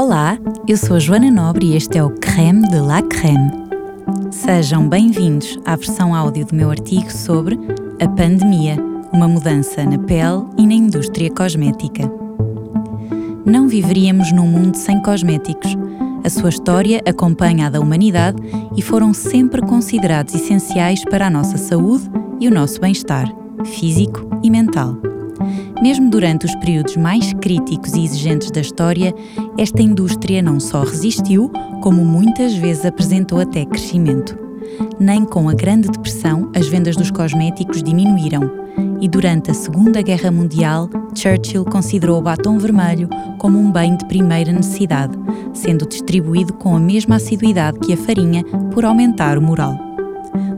Olá, eu sou a Joana Nobre e este é o Creme de la Creme. Sejam bem-vindos à versão áudio do meu artigo sobre a pandemia, uma mudança na pele e na indústria cosmética. Não viveríamos num mundo sem cosméticos. A sua história acompanha a da humanidade e foram sempre considerados essenciais para a nossa saúde e o nosso bem-estar, físico e mental. Mesmo durante os períodos mais críticos e exigentes da história, esta indústria não só resistiu, como muitas vezes apresentou até crescimento. Nem com a Grande Depressão as vendas dos cosméticos diminuíram, e durante a Segunda Guerra Mundial, Churchill considerou o batom vermelho como um bem de primeira necessidade, sendo distribuído com a mesma assiduidade que a farinha por aumentar o moral.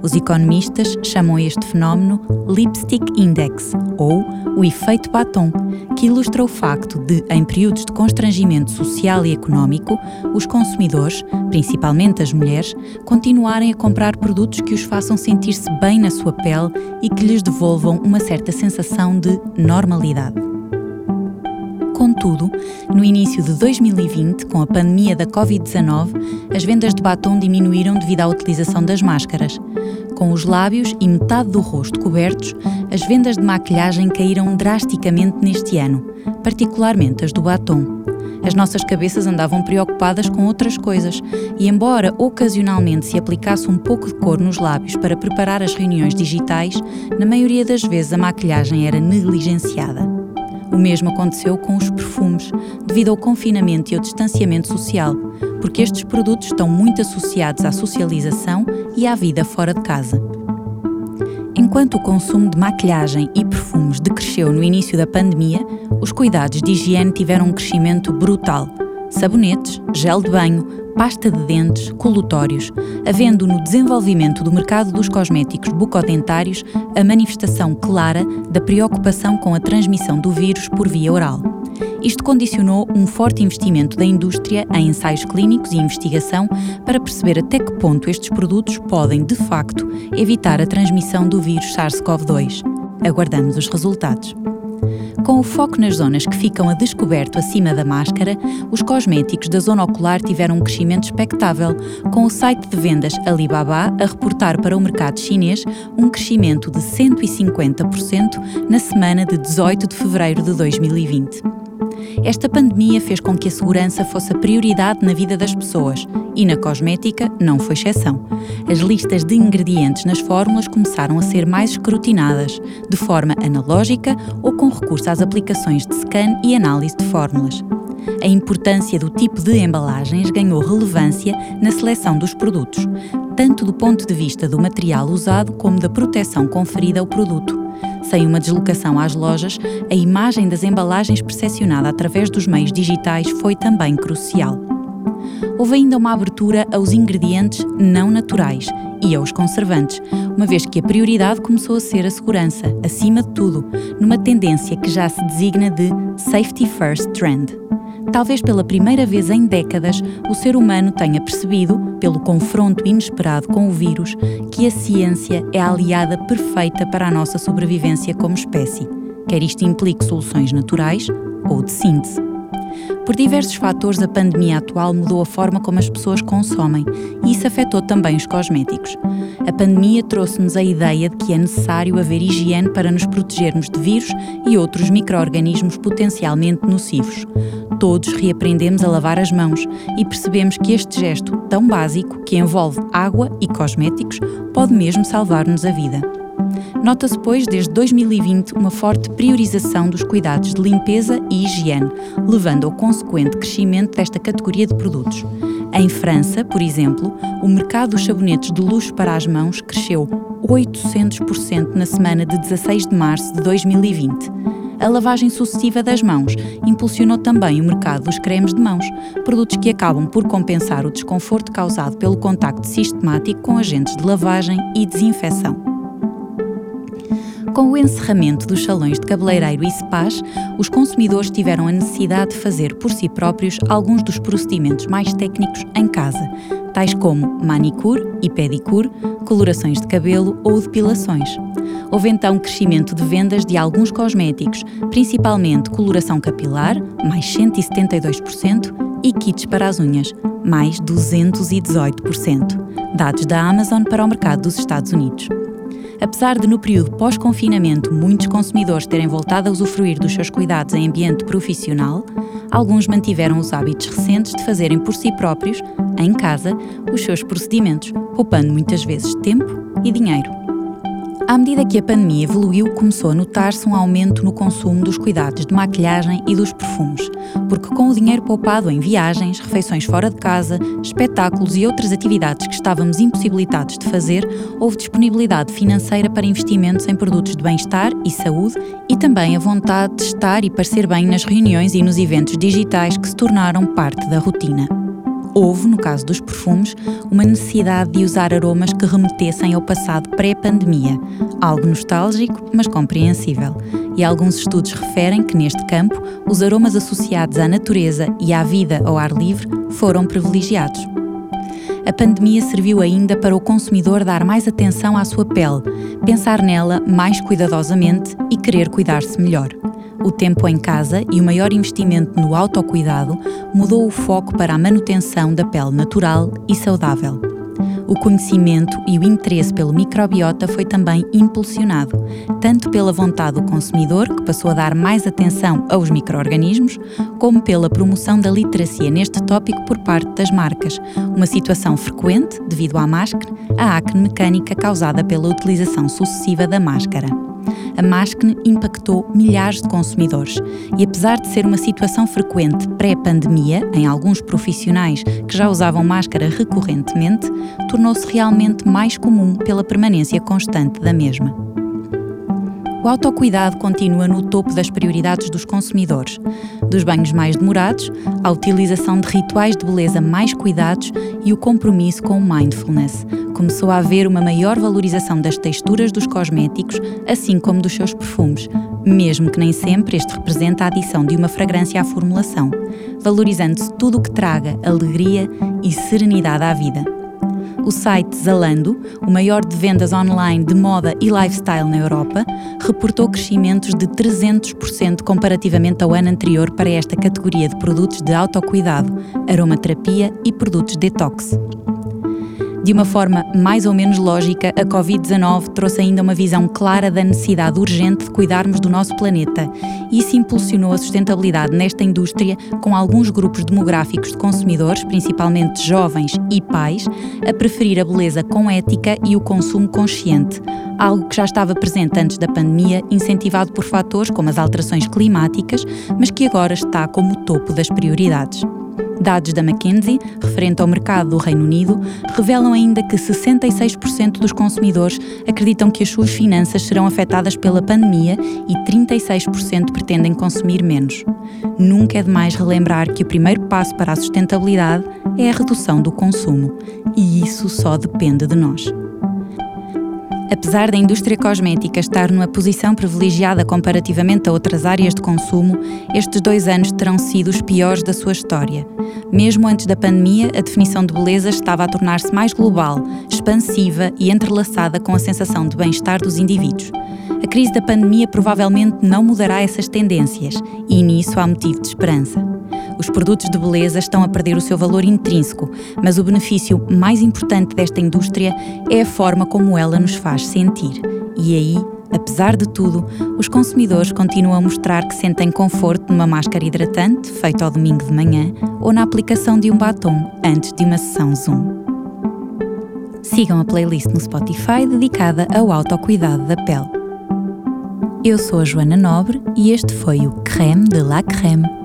Os economistas chamam este fenómeno Lipstick Index, ou o efeito batom, que ilustra o facto de, em períodos de constrangimento social e económico, os consumidores, principalmente as mulheres, continuarem a comprar produtos que os façam sentir-se bem na sua pele e que lhes devolvam uma certa sensação de normalidade. Contudo, no início de 2020, com a pandemia da Covid-19, as vendas de batom diminuíram devido à utilização das máscaras. Com os lábios e metade do rosto cobertos, as vendas de maquilhagem caíram drasticamente neste ano, particularmente as do batom. As nossas cabeças andavam preocupadas com outras coisas, e embora ocasionalmente se aplicasse um pouco de cor nos lábios para preparar as reuniões digitais, na maioria das vezes a maquilhagem era negligenciada. O mesmo aconteceu com os perfumes, devido ao confinamento e ao distanciamento social, porque estes produtos estão muito associados à socialização e à vida fora de casa. Enquanto o consumo de maquilhagem e perfumes decresceu no início da pandemia, os cuidados de higiene tiveram um crescimento brutal. Sabonetes, gel de banho, pasta de dentes, colutórios, havendo no desenvolvimento do mercado dos cosméticos bucodentários a manifestação clara da preocupação com a transmissão do vírus por via oral. Isto condicionou um forte investimento da indústria em ensaios clínicos e investigação para perceber até que ponto estes produtos podem, de facto, evitar a transmissão do vírus SARS-CoV-2. Aguardamos os resultados. Com o foco nas zonas que ficam a descoberto acima da máscara, os cosméticos da zona ocular tiveram um crescimento expectável, com o site de vendas Alibaba a reportar para o mercado chinês um crescimento de 150% na semana de 18 de fevereiro de 2020. Esta pandemia fez com que a segurança fosse a prioridade na vida das pessoas e na cosmética não foi exceção. As listas de ingredientes nas fórmulas começaram a ser mais escrutinadas, de forma analógica ou com recurso às aplicações de scan e análise de fórmulas. A importância do tipo de embalagens ganhou relevância na seleção dos produtos, tanto do ponto de vista do material usado como da proteção conferida ao produto. Sem uma deslocação às lojas, a imagem das embalagens percepcionada através dos meios digitais foi também crucial. Houve ainda uma abertura aos ingredientes não naturais e aos conservantes, uma vez que a prioridade começou a ser a segurança, acima de tudo, numa tendência que já se designa de Safety First Trend. Talvez pela primeira vez em décadas, o ser humano tenha percebido, pelo confronto inesperado com o vírus, que a ciência é a aliada perfeita para a nossa sobrevivência como espécie, quer isto implique soluções naturais ou de síntese. Por diversos fatores, a pandemia atual mudou a forma como as pessoas consomem e isso afetou também os cosméticos. A pandemia trouxe-nos a ideia de que é necessário haver higiene para nos protegermos de vírus e outros micro-organismos potencialmente nocivos. Todos reaprendemos a lavar as mãos e percebemos que este gesto tão básico, que envolve água e cosméticos, pode mesmo salvar-nos a vida. Nota-se, pois, desde 2020 uma forte priorização dos cuidados de limpeza e higiene, levando ao consequente crescimento desta categoria de produtos. Em França, por exemplo, o mercado dos sabonetes de luxo para as mãos cresceu 800% na semana de 16 de março de 2020. A lavagem sucessiva das mãos impulsionou também o mercado dos cremes de mãos, produtos que acabam por compensar o desconforto causado pelo contacto sistemático com agentes de lavagem e desinfecção. Com o encerramento dos salões de cabeleireiro e spas, os consumidores tiveram a necessidade de fazer por si próprios alguns dos procedimentos mais técnicos em casa, tais como manicure e pedicure, colorações de cabelo ou depilações. Houve então crescimento de vendas de alguns cosméticos, principalmente coloração capilar, mais 172%, e kits para as unhas, mais 218%, dados da Amazon para o mercado dos Estados Unidos. Apesar de, no período pós-confinamento, muitos consumidores terem voltado a usufruir dos seus cuidados em ambiente profissional, alguns mantiveram os hábitos recentes de fazerem por si próprios, em casa, os seus procedimentos, poupando muitas vezes tempo e dinheiro. À medida que a pandemia evoluiu, começou a notar-se um aumento no consumo dos cuidados de maquilhagem e dos perfumes, porque com o dinheiro poupado em viagens, refeições fora de casa, espetáculos e outras atividades que estávamos impossibilitados de fazer, houve disponibilidade financeira para investimentos em produtos de bem-estar e saúde e também a vontade de estar e parecer bem nas reuniões e nos eventos digitais que se tornaram parte da rotina. Houve, no caso dos perfumes, uma necessidade de usar aromas que remetessem ao passado pré-pandemia, algo nostálgico, mas compreensível. E alguns estudos referem que, neste campo, os aromas associados à natureza e à vida ao ar livre foram privilegiados. A pandemia serviu ainda para o consumidor dar mais atenção à sua pele, pensar nela mais cuidadosamente e querer cuidar-se melhor. O tempo em casa e o maior investimento no autocuidado mudou o foco para a manutenção da pele natural e saudável. O conhecimento e o interesse pelo microbiota foi também impulsionado, tanto pela vontade do consumidor, que passou a dar mais atenção aos microorganismos, como pela promoção da literacia neste tópico por parte das marcas, uma situação frequente devido à máscara, a acne mecânica causada pela utilização sucessiva da máscara. A Maskne impactou milhares de consumidores e, apesar de ser uma situação frequente pré-pandemia em alguns profissionais que já usavam máscara recorrentemente, tornou-se realmente mais comum pela permanência constante da mesma. O autocuidado continua no topo das prioridades dos consumidores, dos banhos mais demorados, à utilização de rituais de beleza mais cuidados e o compromisso com o mindfulness. Começou a haver uma maior valorização das texturas dos cosméticos, assim como dos seus perfumes, mesmo que nem sempre este representa a adição de uma fragrância à formulação, valorizando-se tudo o que traga alegria e serenidade à vida. O site Zalando, o maior de vendas online de moda e lifestyle na Europa, reportou crescimentos de 300% comparativamente ao ano anterior para esta categoria de produtos de autocuidado, aromaterapia e produtos detox. De uma forma mais ou menos lógica, a Covid-19 trouxe ainda uma visão clara da necessidade urgente de cuidarmos do nosso planeta. Isso impulsionou a sustentabilidade nesta indústria, com alguns grupos demográficos de consumidores, principalmente jovens e pais, a preferir a beleza com ética e o consumo consciente, algo que já estava presente antes da pandemia, incentivado por fatores como as alterações climáticas, mas que agora está como topo das prioridades. Dados da McKinsey, referente ao mercado do Reino Unido, revelam ainda que 66% dos consumidores acreditam que as suas finanças serão afetadas pela pandemia e 36% pretendem consumir menos. Nunca é demais relembrar que o primeiro passo para a sustentabilidade é a redução do consumo, e isso só depende de nós. Apesar da indústria cosmética estar numa posição privilegiada comparativamente a outras áreas de consumo, estes dois anos terão sido os piores da sua história. Mesmo antes da pandemia, a definição de beleza estava a tornar-se mais global, expansiva e entrelaçada com a sensação de bem-estar dos indivíduos. A crise da pandemia provavelmente não mudará essas tendências, e nisso há motivo de esperança. Os produtos de beleza estão a perder o seu valor intrínseco, mas o benefício mais importante desta indústria é a forma como ela nos faz sentir. E aí, apesar de tudo, os consumidores continuam a mostrar que sentem conforto numa máscara hidratante, feita ao domingo de manhã, ou na aplicação de um batom antes de uma sessão Zoom. Sigam a playlist no Spotify dedicada ao autocuidado da pele. Eu sou a Joana Nobre e este foi o Creme de la Creme